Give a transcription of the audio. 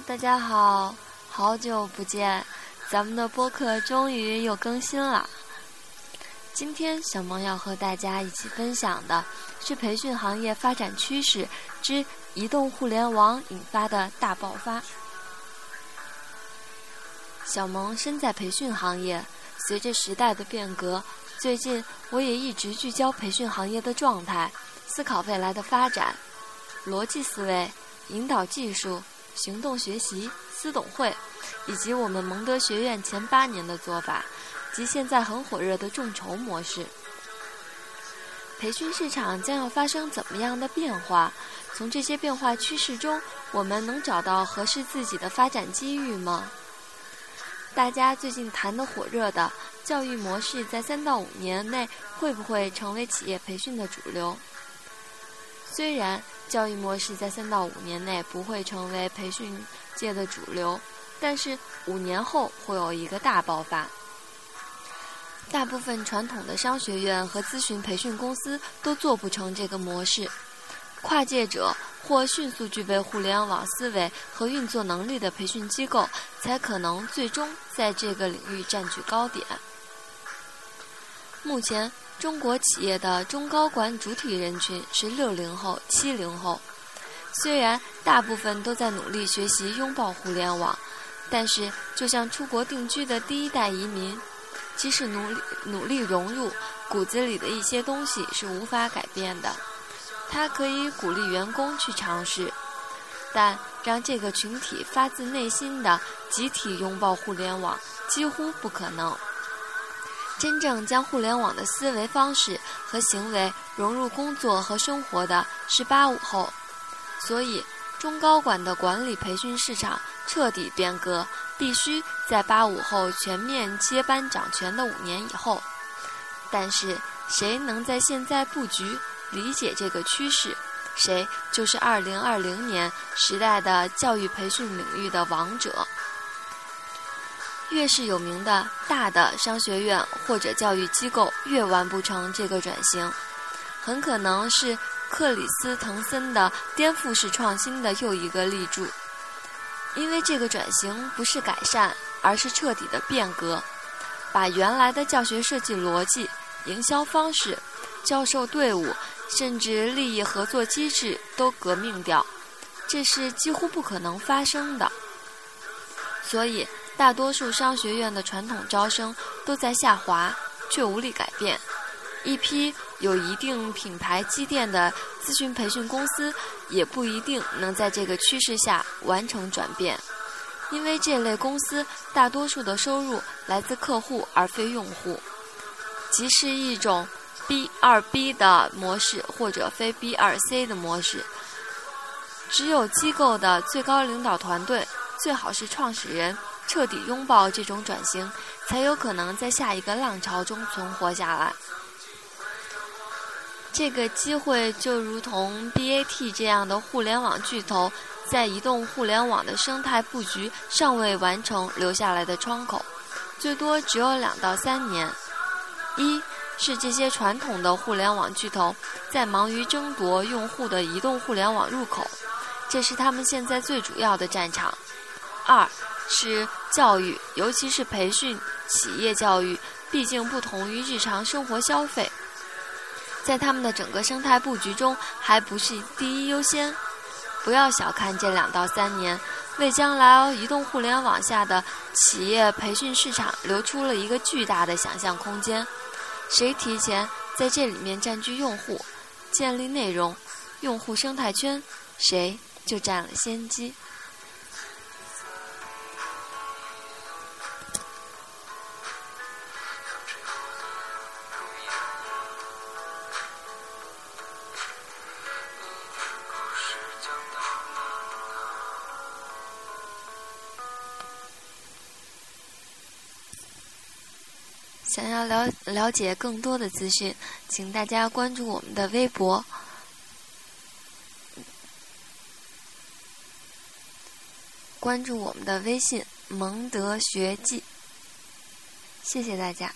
大家好，好久不见，咱们的播客终于又更新了。今天小萌要和大家一起分享的是培训行业发展趋势之移动互联网引发的大爆发。小萌身在培训行业，随着时代的变革，最近我也一直聚焦培训行业的状态，思考未来的发展，逻辑思维，引导技术。行动学习、私董会，以及我们蒙德学院前八年的做法，及现在很火热的众筹模式。培训市场将要发生怎么样的变化？从这些变化趋势中，我们能找到合适自己的发展机遇吗？大家最近谈的火热的教育模式，在三到五年内会不会成为企业培训的主流？虽然。教育模式在三到五年内不会成为培训界的主流，但是五年后会有一个大爆发。大部分传统的商学院和咨询培训公司都做不成这个模式，跨界者或迅速具备互联网思维和运作能力的培训机构，才可能最终在这个领域占据高点。目前。中国企业的中高管主体人群是六零后、七零后。虽然大部分都在努力学习拥抱互联网，但是就像出国定居的第一代移民，即使努力努力融入，骨子里的一些东西是无法改变的。他可以鼓励员工去尝试，但让这个群体发自内心的集体拥抱互联网几乎不可能。真正将互联网的思维方式和行为融入工作和生活的是八五后，所以中高管的管理培训市场彻底变革，必须在八五后全面接班掌权的五年以后。但是，谁能在现在布局、理解这个趋势，谁就是二零二零年时代的教育培训领域的王者。越是有名的大的商学院或者教育机构越完不成这个转型，很可能是克里斯滕森的颠覆式创新的又一个例柱。因为这个转型不是改善，而是彻底的变革，把原来的教学设计逻辑、营销方式、教授队伍，甚至利益合作机制都革命掉，这是几乎不可能发生的。所以。大多数商学院的传统招生都在下滑，却无力改变。一批有一定品牌积淀的咨询培训公司，也不一定能在这个趋势下完成转变，因为这类公司大多数的收入来自客户而非用户，即是一种 B 二 B 的模式或者非 B 二 C 的模式。只有机构的最高领导团队，最好是创始人。彻底拥抱这种转型，才有可能在下一个浪潮中存活下来。这个机会就如同 BAT 这样的互联网巨头，在移动互联网的生态布局尚未完成留下来的窗口，最多只有两到三年。一是这些传统的互联网巨头在忙于争夺用户的移动互联网入口，这是他们现在最主要的战场。二。是教育，尤其是培训、企业教育，毕竟不同于日常生活消费，在他们的整个生态布局中，还不是第一优先。不要小看这两到三年，为将来移动互联网下的企业培训市场留出了一个巨大的想象空间。谁提前在这里面占据用户，建立内容、用户生态圈，谁就占了先机。想要了了解更多的资讯，请大家关注我们的微博，关注我们的微信“蒙德学记”。谢谢大家。